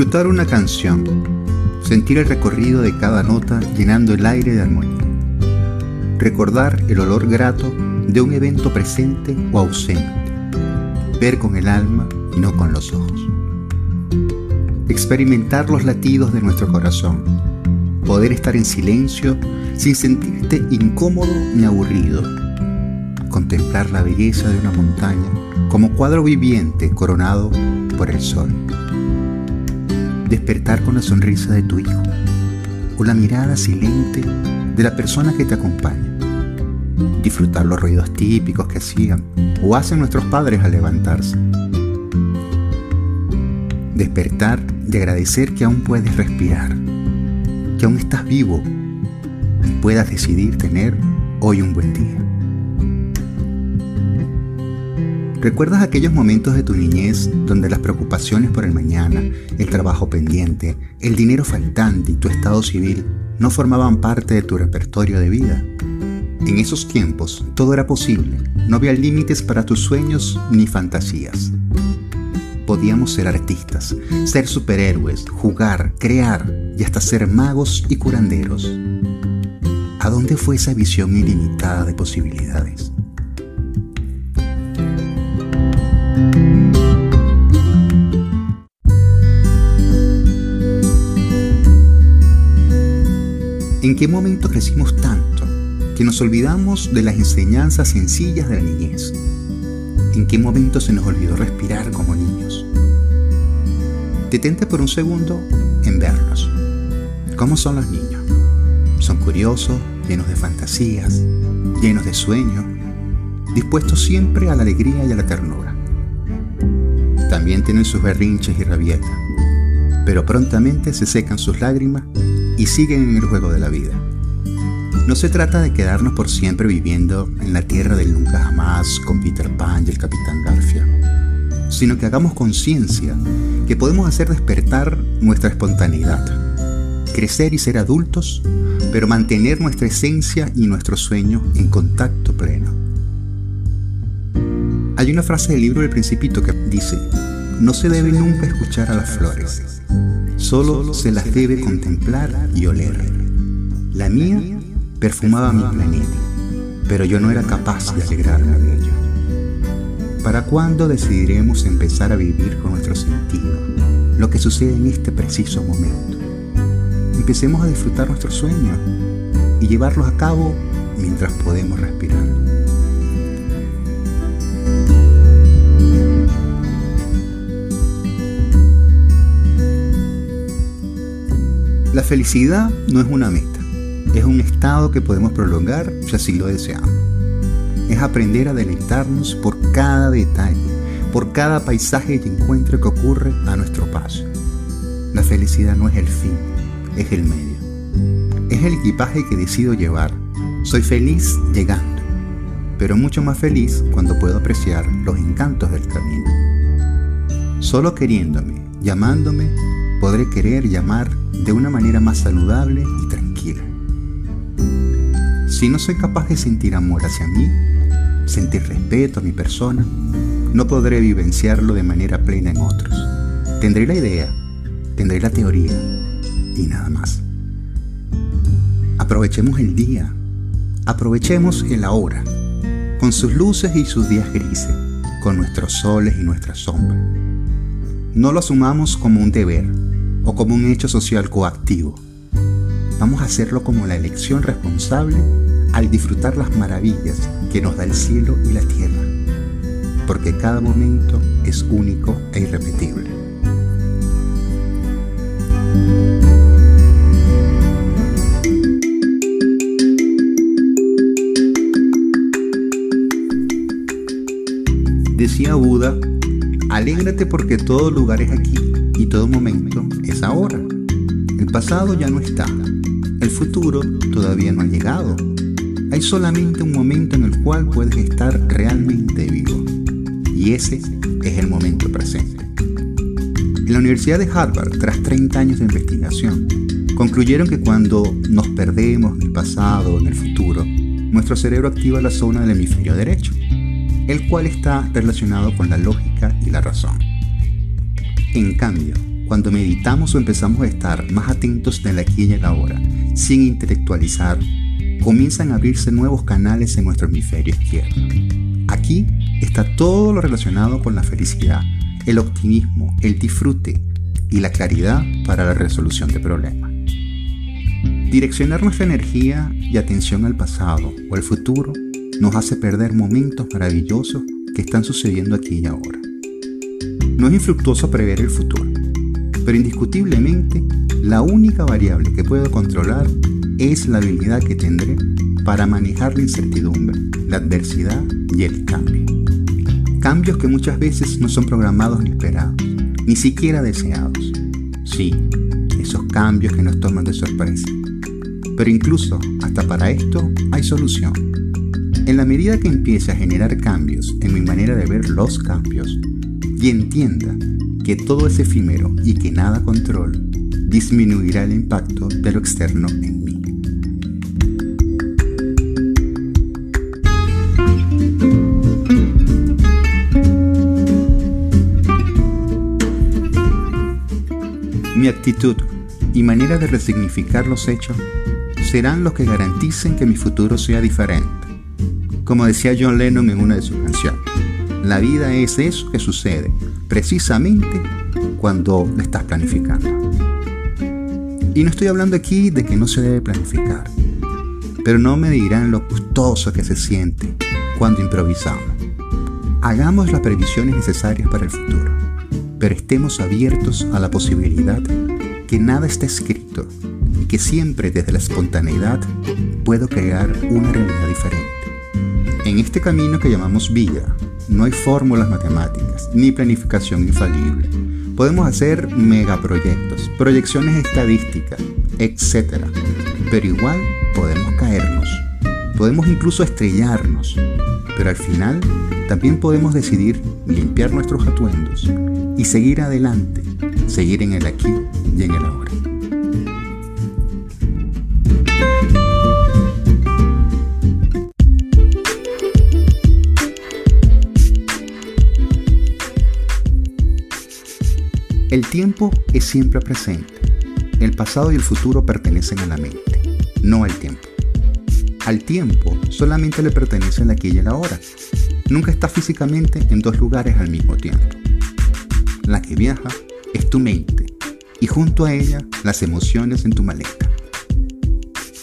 Disfrutar una canción, sentir el recorrido de cada nota llenando el aire de armonía. Recordar el olor grato de un evento presente o ausente. Ver con el alma y no con los ojos. Experimentar los latidos de nuestro corazón. Poder estar en silencio sin sentirte incómodo ni aburrido. Contemplar la belleza de una montaña como cuadro viviente coronado por el sol despertar con la sonrisa de tu hijo o la mirada silente de la persona que te acompaña. Disfrutar los ruidos típicos que hacían o hacen nuestros padres al levantarse. Despertar y agradecer que aún puedes respirar, que aún estás vivo y puedas decidir tener hoy un buen día. ¿Recuerdas aquellos momentos de tu niñez donde las preocupaciones por el mañana, el trabajo pendiente, el dinero faltante y tu estado civil no formaban parte de tu repertorio de vida? En esos tiempos todo era posible, no había límites para tus sueños ni fantasías. Podíamos ser artistas, ser superhéroes, jugar, crear y hasta ser magos y curanderos. ¿A dónde fue esa visión ilimitada de posibilidades? ¿En qué momento crecimos tanto que nos olvidamos de las enseñanzas sencillas de la niñez? ¿En qué momento se nos olvidó respirar como niños? Detente por un segundo en verlos. ¿Cómo son los niños? Son curiosos, llenos de fantasías, llenos de sueños, dispuestos siempre a la alegría y a la ternura. También tienen sus berrinches y rabietas, pero prontamente se secan sus lágrimas y siguen en el juego de la vida. No se trata de quedarnos por siempre viviendo en la tierra del nunca jamás con Peter Pan y el Capitán Garfia, sino que hagamos conciencia que podemos hacer despertar nuestra espontaneidad, crecer y ser adultos, pero mantener nuestra esencia y nuestro sueño en contacto pleno. Hay una frase del libro del Principito que dice, no se debe nunca escuchar a las flores, Solo se las debe contemplar y oler. La mía perfumaba mi planeta, pero yo no era capaz de alegrarme de ello. ¿Para cuándo decidiremos empezar a vivir con nuestro sentido lo que sucede en este preciso momento? Empecemos a disfrutar nuestros sueños y llevarlos a cabo mientras podemos respirar. Felicidad no es una meta, es un estado que podemos prolongar si así lo deseamos. Es aprender a deleitarnos por cada detalle, por cada paisaje y encuentro que ocurre a nuestro paso. La felicidad no es el fin, es el medio. Es el equipaje que decido llevar. Soy feliz llegando, pero mucho más feliz cuando puedo apreciar los encantos del camino. Solo queriéndome, llamándome, podré querer y amar de una manera más saludable y tranquila. Si no soy capaz de sentir amor hacia mí, sentir respeto a mi persona, no podré vivenciarlo de manera plena en otros. Tendré la idea, tendré la teoría y nada más. Aprovechemos el día, aprovechemos el ahora, con sus luces y sus días grises, con nuestros soles y nuestras sombras. No lo asumamos como un deber, o como un hecho social coactivo. Vamos a hacerlo como la elección responsable al disfrutar las maravillas que nos da el cielo y la tierra, porque cada momento es único e irrepetible. Decía Buda, alégrate porque todo lugar es aquí y todo momento es ahora. El pasado ya no está. El futuro todavía no ha llegado. Hay solamente un momento en el cual puedes estar realmente vivo. Y ese es el momento presente. En la Universidad de Harvard, tras 30 años de investigación, concluyeron que cuando nos perdemos en el pasado o en el futuro, nuestro cerebro activa la zona del hemisferio derecho, el cual está relacionado con la lógica y la razón. En cambio, cuando meditamos o empezamos a estar más atentos en la aquí y en la ahora, sin intelectualizar, comienzan a abrirse nuevos canales en nuestro hemisferio izquierdo. Aquí está todo lo relacionado con la felicidad, el optimismo, el disfrute y la claridad para la resolución de problemas. Direccionar nuestra energía y atención al pasado o al futuro nos hace perder momentos maravillosos que están sucediendo aquí y ahora. No es infructuoso prever el futuro, pero indiscutiblemente la única variable que puedo controlar es la habilidad que tendré para manejar la incertidumbre, la adversidad y el cambio. Cambios que muchas veces no son programados ni esperados, ni siquiera deseados. Sí, esos cambios que nos toman de sorpresa. Pero incluso hasta para esto hay solución. En la medida que empiece a generar cambios en mi manera de ver los cambios y entienda que todo es efímero y que nada controlo, disminuirá el impacto de lo externo en mí. Mi actitud y manera de resignificar los hechos serán los que garanticen que mi futuro sea diferente. Como decía John Lennon en una de sus canciones, la vida es eso que sucede precisamente cuando le estás planificando. Y no estoy hablando aquí de que no se debe planificar, pero no me dirán lo gustoso que se siente cuando improvisamos. Hagamos las previsiones necesarias para el futuro, pero estemos abiertos a la posibilidad que nada está escrito y que siempre desde la espontaneidad puedo crear una realidad diferente. En este camino que llamamos vida, no hay fórmulas matemáticas ni planificación infalible. Podemos hacer megaproyectos, proyecciones estadísticas, etc. Pero igual podemos caernos. Podemos incluso estrellarnos. Pero al final también podemos decidir limpiar nuestros atuendos y seguir adelante, seguir en el aquí y en el ahora. Tiempo es siempre presente. El pasado y el futuro pertenecen a la mente, no al tiempo. Al tiempo solamente le pertenece el aquí y el ahora. Nunca está físicamente en dos lugares al mismo tiempo. La que viaja es tu mente y junto a ella las emociones en tu maleta.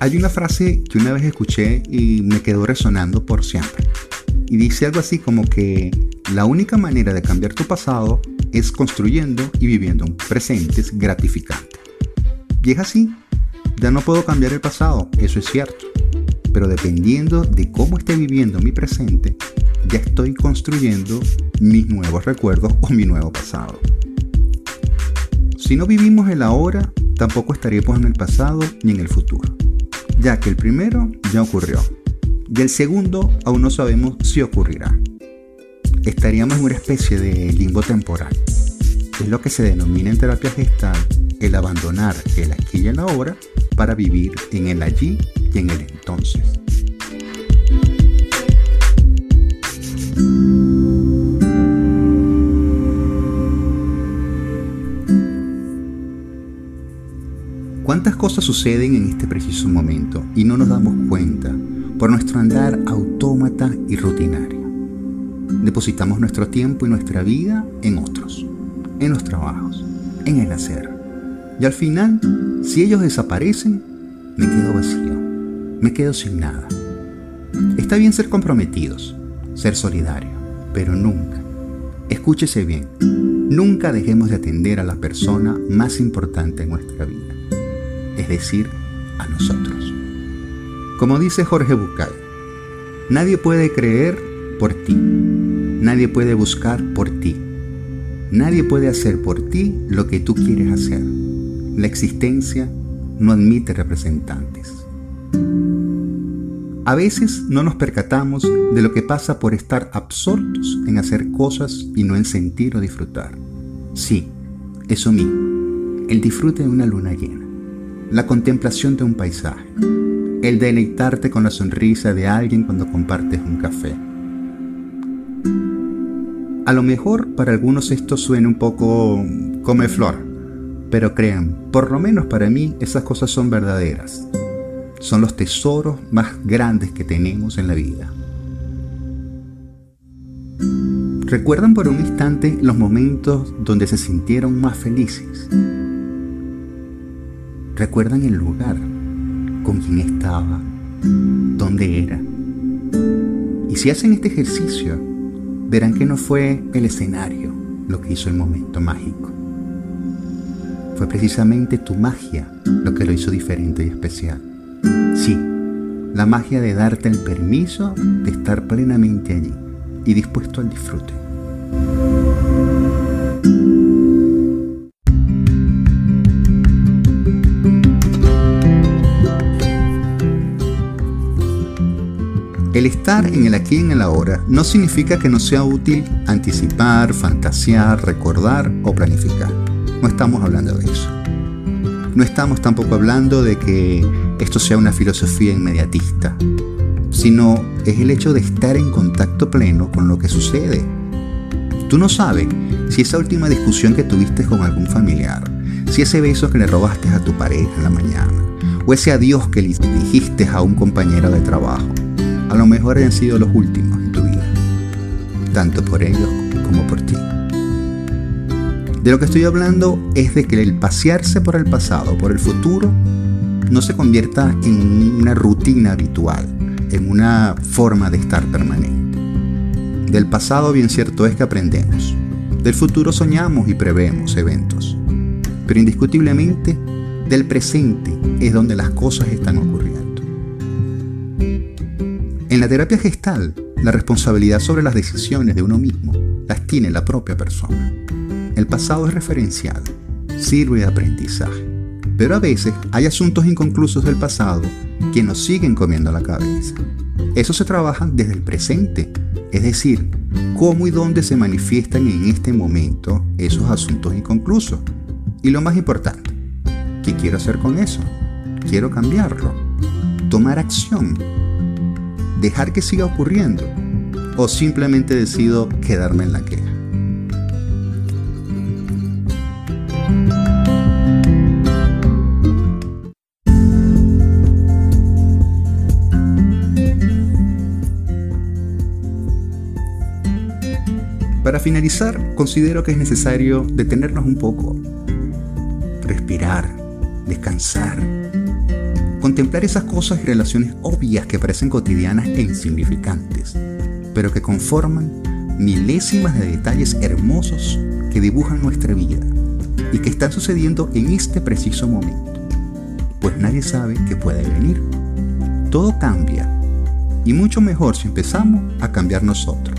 Hay una frase que una vez escuché y me quedó resonando por siempre. Y dice algo así como que la única manera de cambiar tu pasado es construyendo y viviendo un presente gratificante. Y es así, ya no puedo cambiar el pasado, eso es cierto, pero dependiendo de cómo esté viviendo mi presente, ya estoy construyendo mis nuevos recuerdos o mi nuevo pasado. Si no vivimos el ahora, tampoco estaremos en el pasado ni en el futuro, ya que el primero ya ocurrió. Y el segundo aún no sabemos si ocurrirá estaríamos en una especie de limbo temporal. Es lo que se denomina en terapia gestal el abandonar el aquí y el ahora para vivir en el allí y en el entonces. ¿Cuántas cosas suceden en este preciso momento y no nos damos cuenta por nuestro andar autómata y rutinario? Depositamos nuestro tiempo y nuestra vida en otros, en los trabajos, en el hacer. Y al final, si ellos desaparecen, me quedo vacío, me quedo sin nada. Está bien ser comprometidos, ser solidarios, pero nunca, escúchese bien, nunca dejemos de atender a la persona más importante en nuestra vida, es decir, a nosotros. Como dice Jorge Bucay, nadie puede creer por ti, Nadie puede buscar por ti. Nadie puede hacer por ti lo que tú quieres hacer. La existencia no admite representantes. A veces no nos percatamos de lo que pasa por estar absortos en hacer cosas y no en sentir o disfrutar. Sí, eso mismo, el disfrute de una luna llena, la contemplación de un paisaje, el deleitarte con la sonrisa de alguien cuando compartes un café a lo mejor para algunos esto suena un poco come flor, Pero crean, por lo menos para mí esas cosas son verdaderas. Son los tesoros más grandes que tenemos en la vida. ¿Recuerdan por un instante los momentos donde se sintieron más felices? ¿Recuerdan el lugar? ¿Con quién estaba? ¿Dónde era? Y si hacen este ejercicio, verán que no fue el escenario lo que hizo el momento mágico. Fue precisamente tu magia lo que lo hizo diferente y especial. Sí, la magia de darte el permiso de estar plenamente allí y dispuesto al disfrute. El estar en el aquí y en el ahora no significa que no sea útil anticipar, fantasear, recordar o planificar. No estamos hablando de eso. No estamos tampoco hablando de que esto sea una filosofía inmediatista, sino es el hecho de estar en contacto pleno con lo que sucede. Tú no sabes si esa última discusión que tuviste con algún familiar, si ese beso que le robaste a tu pareja en la mañana, o ese adiós que le dijiste a un compañero de trabajo, a lo mejor hayan sido los últimos en tu vida, tanto por ellos como por ti. De lo que estoy hablando es de que el pasearse por el pasado, por el futuro, no se convierta en una rutina habitual, en una forma de estar permanente. Del pasado bien cierto es que aprendemos. Del futuro soñamos y prevemos eventos. Pero indiscutiblemente, del presente es donde las cosas están ocurriendo. En la terapia gestal, la responsabilidad sobre las decisiones de uno mismo las tiene la propia persona. El pasado es referencial, sirve de aprendizaje, pero a veces hay asuntos inconclusos del pasado que nos siguen comiendo la cabeza. Eso se trabaja desde el presente, es decir, cómo y dónde se manifiestan en este momento esos asuntos inconclusos. Y lo más importante, ¿qué quiero hacer con eso? Quiero cambiarlo, tomar acción dejar que siga ocurriendo o simplemente decido quedarme en la queja. Para finalizar, considero que es necesario detenernos un poco, respirar, descansar, Contemplar esas cosas y relaciones obvias que parecen cotidianas e insignificantes, pero que conforman milésimas de detalles hermosos que dibujan nuestra vida y que están sucediendo en este preciso momento, pues nadie sabe qué puede venir. Todo cambia y mucho mejor si empezamos a cambiar nosotros,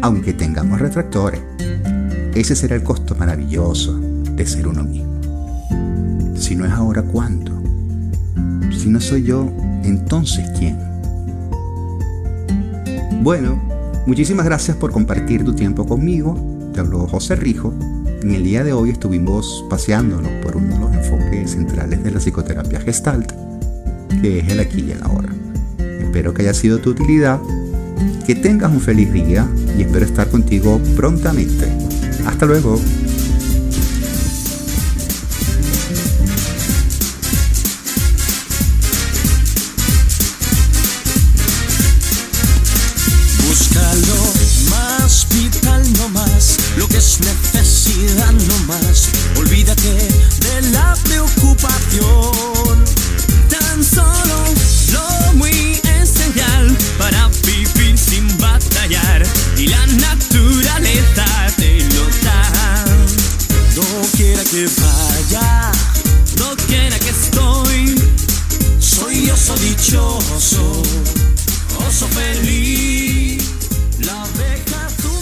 aunque tengamos retractores. Ese será el costo maravilloso de ser uno mismo. Si no es ahora, ¿cuándo? Si no soy yo, entonces ¿quién? Bueno, muchísimas gracias por compartir tu tiempo conmigo. Te habló José Rijo. En el día de hoy estuvimos paseándonos por uno de los enfoques centrales de la psicoterapia gestalt, que es el aquí y el ahora. Espero que haya sido tu utilidad, que tengas un feliz día y espero estar contigo prontamente. Hasta luego. vaya, no quiera que estoy. Soy oso dichoso, oso feliz, la abeja azul.